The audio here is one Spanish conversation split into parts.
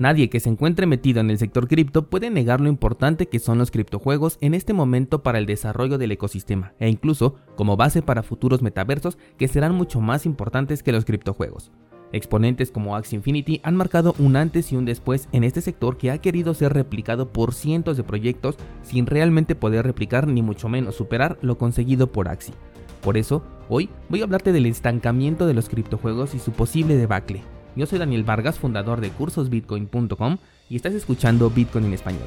Nadie que se encuentre metido en el sector cripto puede negar lo importante que son los criptojuegos en este momento para el desarrollo del ecosistema e incluso como base para futuros metaversos que serán mucho más importantes que los criptojuegos. Exponentes como Axie Infinity han marcado un antes y un después en este sector que ha querido ser replicado por cientos de proyectos sin realmente poder replicar ni mucho menos superar lo conseguido por Axie. Por eso, hoy voy a hablarte del estancamiento de los criptojuegos y su posible debacle, yo soy Daniel Vargas, fundador de cursosbitcoin.com y estás escuchando Bitcoin en español.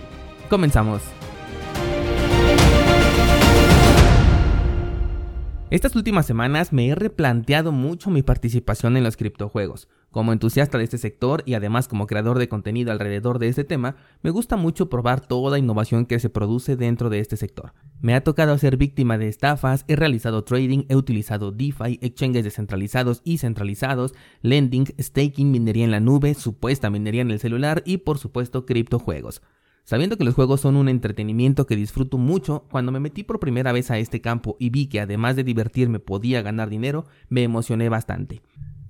Comenzamos. Estas últimas semanas me he replanteado mucho mi participación en los criptojuegos. Como entusiasta de este sector y además como creador de contenido alrededor de este tema, me gusta mucho probar toda innovación que se produce dentro de este sector. Me ha tocado ser víctima de estafas, he realizado trading, he utilizado DeFi, exchanges descentralizados y centralizados, lending, staking, minería en la nube, supuesta minería en el celular y por supuesto criptojuegos. Sabiendo que los juegos son un entretenimiento que disfruto mucho, cuando me metí por primera vez a este campo y vi que además de divertirme podía ganar dinero, me emocioné bastante.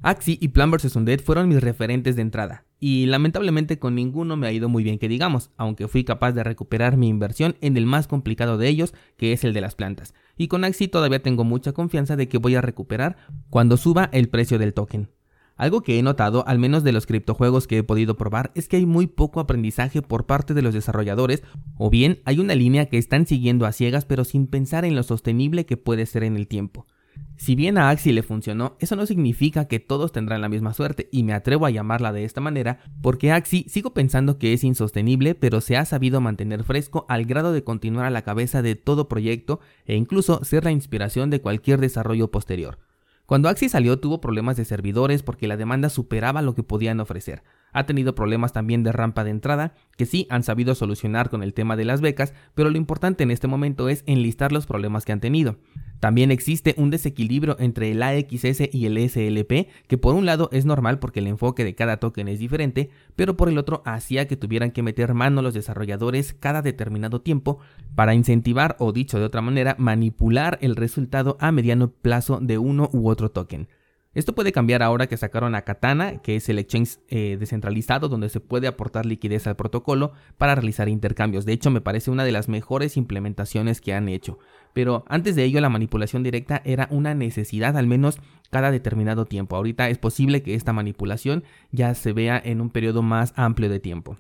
Axie y Plan vs. Undead fueron mis referentes de entrada, y lamentablemente con ninguno me ha ido muy bien que digamos, aunque fui capaz de recuperar mi inversión en el más complicado de ellos, que es el de las plantas, y con Axie todavía tengo mucha confianza de que voy a recuperar cuando suba el precio del token. Algo que he notado, al menos de los criptojuegos que he podido probar, es que hay muy poco aprendizaje por parte de los desarrolladores, o bien hay una línea que están siguiendo a ciegas pero sin pensar en lo sostenible que puede ser en el tiempo. Si bien a Axie le funcionó, eso no significa que todos tendrán la misma suerte, y me atrevo a llamarla de esta manera, porque Axie sigo pensando que es insostenible, pero se ha sabido mantener fresco al grado de continuar a la cabeza de todo proyecto e incluso ser la inspiración de cualquier desarrollo posterior. Cuando Axie salió tuvo problemas de servidores porque la demanda superaba lo que podían ofrecer. Ha tenido problemas también de rampa de entrada, que sí han sabido solucionar con el tema de las becas, pero lo importante en este momento es enlistar los problemas que han tenido. También existe un desequilibrio entre el AXS y el SLP, que por un lado es normal porque el enfoque de cada token es diferente, pero por el otro hacía que tuvieran que meter mano los desarrolladores cada determinado tiempo para incentivar o dicho de otra manera, manipular el resultado a mediano plazo de uno u otro token. Esto puede cambiar ahora que sacaron a Katana, que es el exchange eh, descentralizado donde se puede aportar liquidez al protocolo para realizar intercambios. De hecho, me parece una de las mejores implementaciones que han hecho. Pero antes de ello, la manipulación directa era una necesidad al menos cada determinado tiempo. Ahorita es posible que esta manipulación ya se vea en un periodo más amplio de tiempo.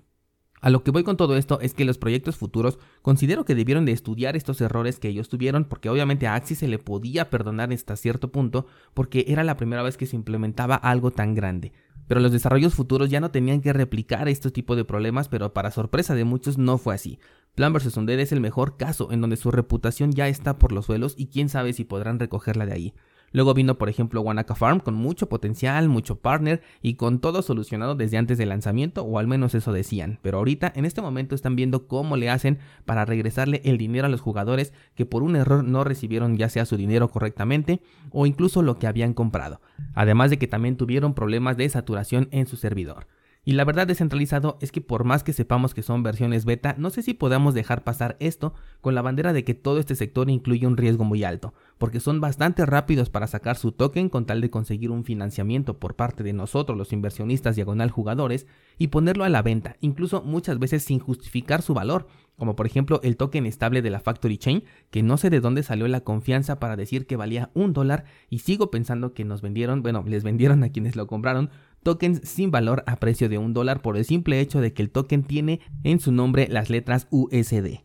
A lo que voy con todo esto es que los proyectos futuros considero que debieron de estudiar estos errores que ellos tuvieron porque obviamente a Axie se le podía perdonar hasta cierto punto porque era la primera vez que se implementaba algo tan grande. Pero los desarrollos futuros ya no tenían que replicar este tipo de problemas, pero para sorpresa de muchos no fue así. Plan vs. Undead es el mejor caso en donde su reputación ya está por los suelos y quién sabe si podrán recogerla de ahí. Luego vino, por ejemplo, Wanaka Farm con mucho potencial, mucho partner y con todo solucionado desde antes del lanzamiento, o al menos eso decían. Pero ahorita, en este momento, están viendo cómo le hacen para regresarle el dinero a los jugadores que por un error no recibieron ya sea su dinero correctamente o incluso lo que habían comprado. Además de que también tuvieron problemas de saturación en su servidor. Y la verdad descentralizado es que por más que sepamos que son versiones beta, no sé si podamos dejar pasar esto con la bandera de que todo este sector incluye un riesgo muy alto, porque son bastante rápidos para sacar su token con tal de conseguir un financiamiento por parte de nosotros los inversionistas diagonal jugadores y ponerlo a la venta, incluso muchas veces sin justificar su valor, como por ejemplo el token estable de la Factory Chain, que no sé de dónde salió la confianza para decir que valía un dólar y sigo pensando que nos vendieron, bueno, les vendieron a quienes lo compraron tokens sin valor a precio de un dólar por el simple hecho de que el token tiene en su nombre las letras USD.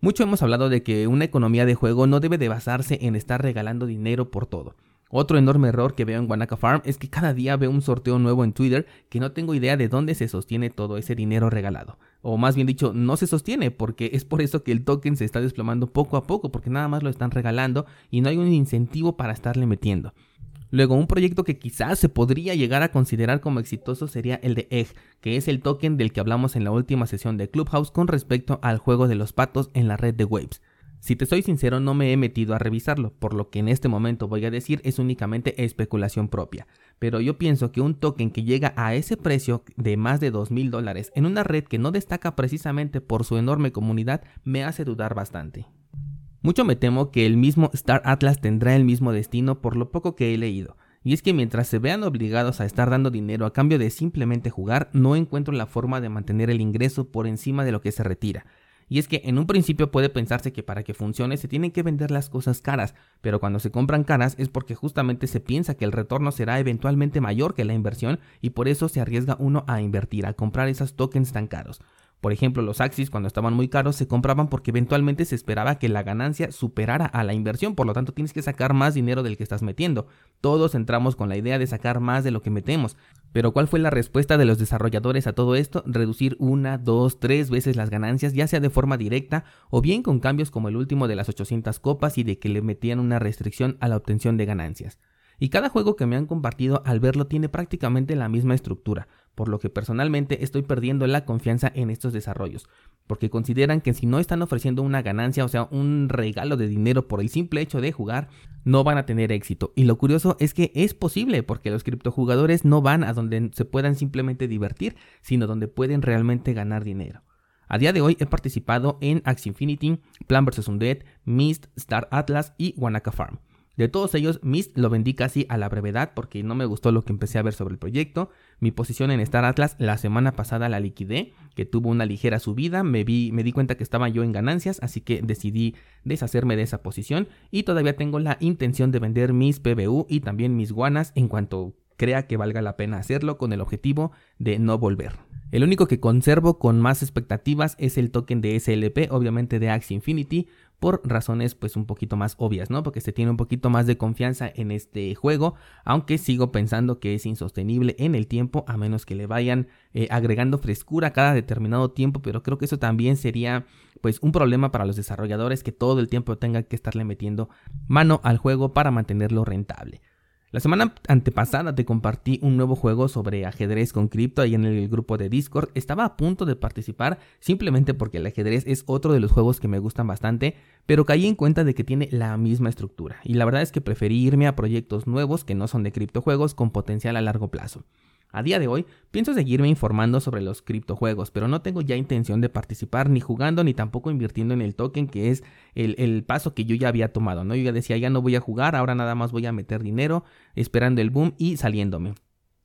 Mucho hemos hablado de que una economía de juego no debe de basarse en estar regalando dinero por todo. Otro enorme error que veo en Wanaka Farm es que cada día veo un sorteo nuevo en Twitter que no tengo idea de dónde se sostiene todo ese dinero regalado. O más bien dicho, no se sostiene porque es por eso que el token se está desplomando poco a poco porque nada más lo están regalando y no hay un incentivo para estarle metiendo. Luego, un proyecto que quizás se podría llegar a considerar como exitoso sería el de Egg, que es el token del que hablamos en la última sesión de Clubhouse con respecto al juego de los patos en la red de Waves. Si te soy sincero, no me he metido a revisarlo, por lo que en este momento voy a decir es únicamente especulación propia. Pero yo pienso que un token que llega a ese precio de más de 2 mil dólares en una red que no destaca precisamente por su enorme comunidad me hace dudar bastante. Mucho me temo que el mismo Star Atlas tendrá el mismo destino por lo poco que he leído. Y es que mientras se vean obligados a estar dando dinero a cambio de simplemente jugar, no encuentro la forma de mantener el ingreso por encima de lo que se retira. Y es que en un principio puede pensarse que para que funcione se tienen que vender las cosas caras, pero cuando se compran caras es porque justamente se piensa que el retorno será eventualmente mayor que la inversión y por eso se arriesga uno a invertir, a comprar esos tokens tan caros. Por ejemplo, los Axis cuando estaban muy caros se compraban porque eventualmente se esperaba que la ganancia superara a la inversión, por lo tanto tienes que sacar más dinero del que estás metiendo. Todos entramos con la idea de sacar más de lo que metemos. Pero ¿cuál fue la respuesta de los desarrolladores a todo esto? Reducir una, dos, tres veces las ganancias, ya sea de forma directa o bien con cambios como el último de las 800 copas y de que le metían una restricción a la obtención de ganancias. Y cada juego que me han compartido al verlo tiene prácticamente la misma estructura, por lo que personalmente estoy perdiendo la confianza en estos desarrollos, porque consideran que si no están ofreciendo una ganancia, o sea, un regalo de dinero por el simple hecho de jugar, no van a tener éxito. Y lo curioso es que es posible, porque los criptojugadores no van a donde se puedan simplemente divertir, sino donde pueden realmente ganar dinero. A día de hoy he participado en Axie Infinity, Plan vs. Undead, Mist, Star Atlas y Wanaka Farm. De todos ellos, Mist lo vendí casi a la brevedad porque no me gustó lo que empecé a ver sobre el proyecto. Mi posición en Star Atlas la semana pasada la liquidé, que tuvo una ligera subida, me, vi, me di cuenta que estaba yo en ganancias, así que decidí deshacerme de esa posición y todavía tengo la intención de vender mis PBU y también mis guanas en cuanto crea que valga la pena hacerlo con el objetivo de no volver. El único que conservo con más expectativas es el token de SLP, obviamente de Axie Infinity, por razones pues un poquito más obvias, ¿no? Porque se tiene un poquito más de confianza en este juego, aunque sigo pensando que es insostenible en el tiempo a menos que le vayan eh, agregando frescura cada determinado tiempo, pero creo que eso también sería pues un problema para los desarrolladores que todo el tiempo tengan que estarle metiendo mano al juego para mantenerlo rentable. La semana antepasada te compartí un nuevo juego sobre ajedrez con cripto ahí en el grupo de Discord. Estaba a punto de participar simplemente porque el ajedrez es otro de los juegos que me gustan bastante, pero caí en cuenta de que tiene la misma estructura. Y la verdad es que preferí irme a proyectos nuevos que no son de criptojuegos con potencial a largo plazo. A día de hoy, pienso seguirme informando sobre los criptojuegos, pero no tengo ya intención de participar ni jugando ni tampoco invirtiendo en el token, que es el, paso que yo ya había tomado, ¿no? Yo ya decía, ya no voy a jugar, ahora nada más voy a meter dinero, esperando el boom y saliéndome.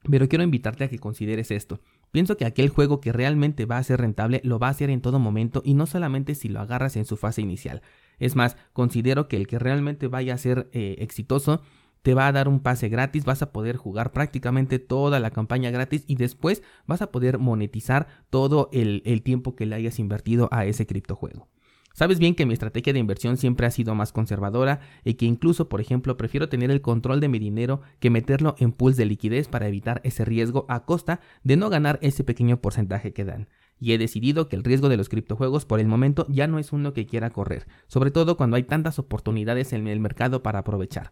Pero quiero invitarte a que consideres esto. Pienso que aquel juego que realmente va a ser rentable lo va a hacer en todo momento y no solamente si lo agarras en su fase inicial. Es más, considero que el que realmente vaya a ser eh, exitoso te va a dar un pase gratis, vas a poder jugar prácticamente toda la campaña gratis y después vas a poder monetizar todo el, tiempo que le hayas invertido a ese criptojuego. Sabes bien que mi estrategia de inversión siempre ha sido más conservadora y que incluso, por ejemplo, prefiero tener el control de mi dinero que meterlo en pools de liquidez para evitar ese riesgo a costa de no ganar ese pequeño porcentaje que dan. Y he decidido que el riesgo de los criptojuegos por el momento ya no es uno que quiera correr, sobre todo cuando hay tantas oportunidades en el mercado para aprovechar.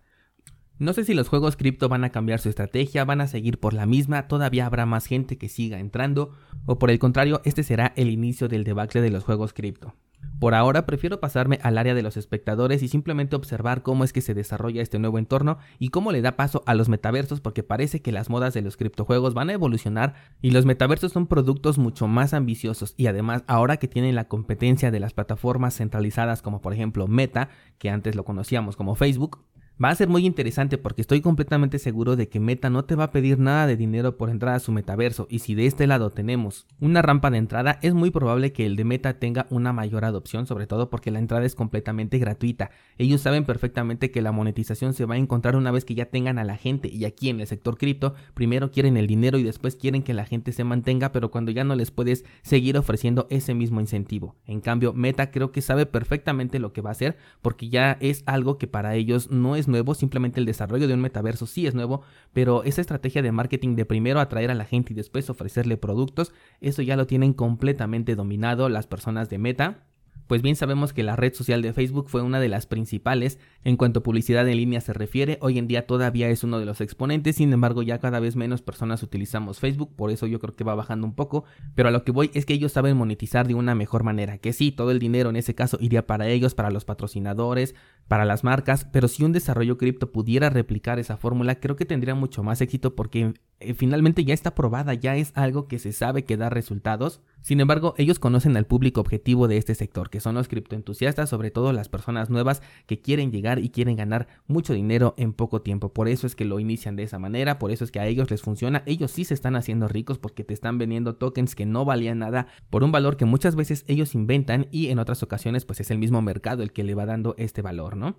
No sé si los juegos cripto van a cambiar su estrategia, van a seguir por la misma, todavía habrá más gente que siga entrando, o por el contrario, este será el inicio del debacle de los juegos cripto. Por ahora prefiero pasarme al área de los espectadores y simplemente observar cómo es que se desarrolla este nuevo entorno y cómo le da paso a los metaversos porque parece que las modas de los criptojuegos van a evolucionar y los metaversos son productos mucho más ambiciosos y además ahora que tienen la competencia de las plataformas centralizadas como por ejemplo Meta, que antes lo conocíamos como Facebook, Va a ser muy interesante porque estoy completamente seguro de que Meta no te va a pedir nada de dinero por entrar a su metaverso y si de este lado tenemos una rampa de entrada es muy probable que el de Meta tenga una mayor adopción sobre todo porque la entrada es completamente gratuita. Ellos saben perfectamente que la monetización se va a encontrar una vez que ya tengan a la gente y aquí en el sector cripto primero quieren el dinero y después quieren que la gente se mantenga pero cuando ya no les puedes seguir ofreciendo ese mismo incentivo. En cambio Meta creo que sabe perfectamente lo que va a hacer porque ya es algo que para ellos no nuevo, simplemente el desarrollo de un metaverso sí es nuevo, pero esa estrategia de marketing de primero atraer a la gente y después ofrecerle productos, eso ya lo tienen completamente dominado las personas de Meta pues bien sabemos que la red social de Facebook fue una de las principales en cuanto a publicidad en línea se refiere, hoy en día todavía es uno de los exponentes, sin embargo ya cada vez menos personas utilizamos Facebook, por eso yo creo que va bajando un poco, pero a lo que voy es que ellos saben monetizar de una mejor manera, que sí, todo el dinero en ese caso iría para ellos, para los patrocinadores, para las marcas, pero si un desarrollo cripto pudiera replicar esa fórmula, creo que tendría mucho más éxito porque eh, finalmente ya está probada, ya es algo que se sabe que da resultados. Sin embargo, ellos conocen al público objetivo de este sector, que son los criptoentusiastas, sobre todo las personas nuevas que quieren llegar y quieren ganar mucho dinero en poco tiempo. Por eso es que lo inician de esa manera, por eso es que a ellos les funciona. Ellos sí se están haciendo ricos porque te están vendiendo tokens que no valían nada por un valor que muchas veces ellos inventan y en otras ocasiones pues es el mismo mercado el que le va dando este valor, ¿no?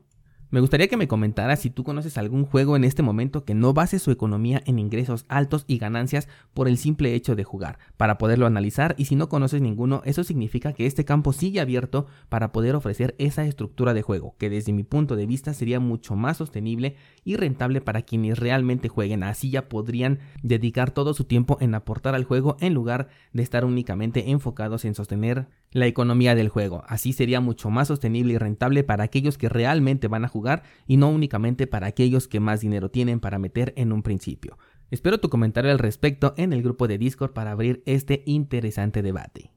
Me gustaría que me comentaras si tú conoces algún juego en este momento que no base su economía en ingresos altos y ganancias por el simple hecho de jugar, para poderlo analizar y si no conoces ninguno, eso significa que este campo sigue abierto para poder ofrecer esa estructura de juego, que desde mi punto de vista sería mucho más sostenible y rentable para quienes realmente jueguen, así ya podrían dedicar todo su tiempo en aportar al juego en lugar de estar únicamente enfocados en sostener la economía del juego, así sería mucho más sostenible y rentable para aquellos que realmente van a jugar y no únicamente para aquellos que más dinero tienen para meter en un principio. Espero tu comentario al respecto en el grupo de Discord para abrir este interesante debate.